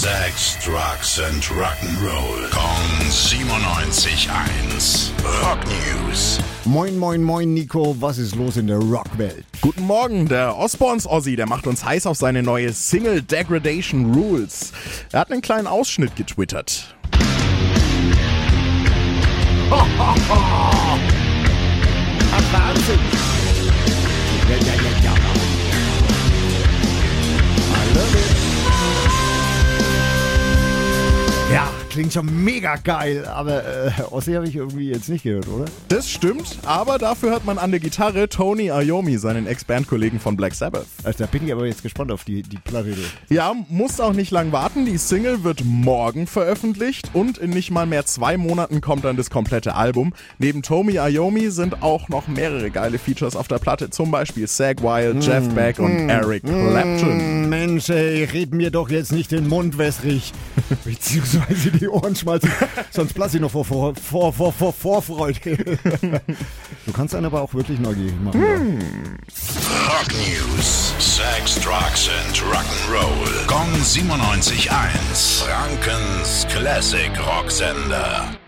Sex, Drugs and Rock'n'Roll. Kong 97.1. Rock News. Moin, moin, moin, Nico. Was ist los in der Rockwelt? Guten Morgen, der Osborns Ossi, der macht uns heiß auf seine neue Single Degradation Rules. Er hat einen kleinen Ausschnitt getwittert. Ja, klingt schon mega geil, aber äh, Ossi habe ich irgendwie jetzt nicht gehört, oder? Das stimmt, aber dafür hört man an der Gitarre Tony Iommi, seinen Ex-Bandkollegen von Black Sabbath. Also, da bin ich aber jetzt gespannt auf die, die Platte. Ja, musst auch nicht lang warten. Die Single wird morgen veröffentlicht und in nicht mal mehr zwei Monaten kommt dann das komplette Album. Neben Tommy Iommi sind auch noch mehrere geile Features auf der Platte, zum Beispiel Zach Wild, Jeff Beck und Eric Clapton. Hm, Mensch, ey, red mir doch jetzt nicht den Mund wässrig. Beziehungsweise die Ohren schmalzen. Sonst platze ich noch vor, vor, vor, vor, vor Vorfreude. du kannst einen aber auch wirklich neugierig machen. Rock News. Sex, Drugs and Rock'n'Roll. Kong 97.1. Frankens Classic Rocksender.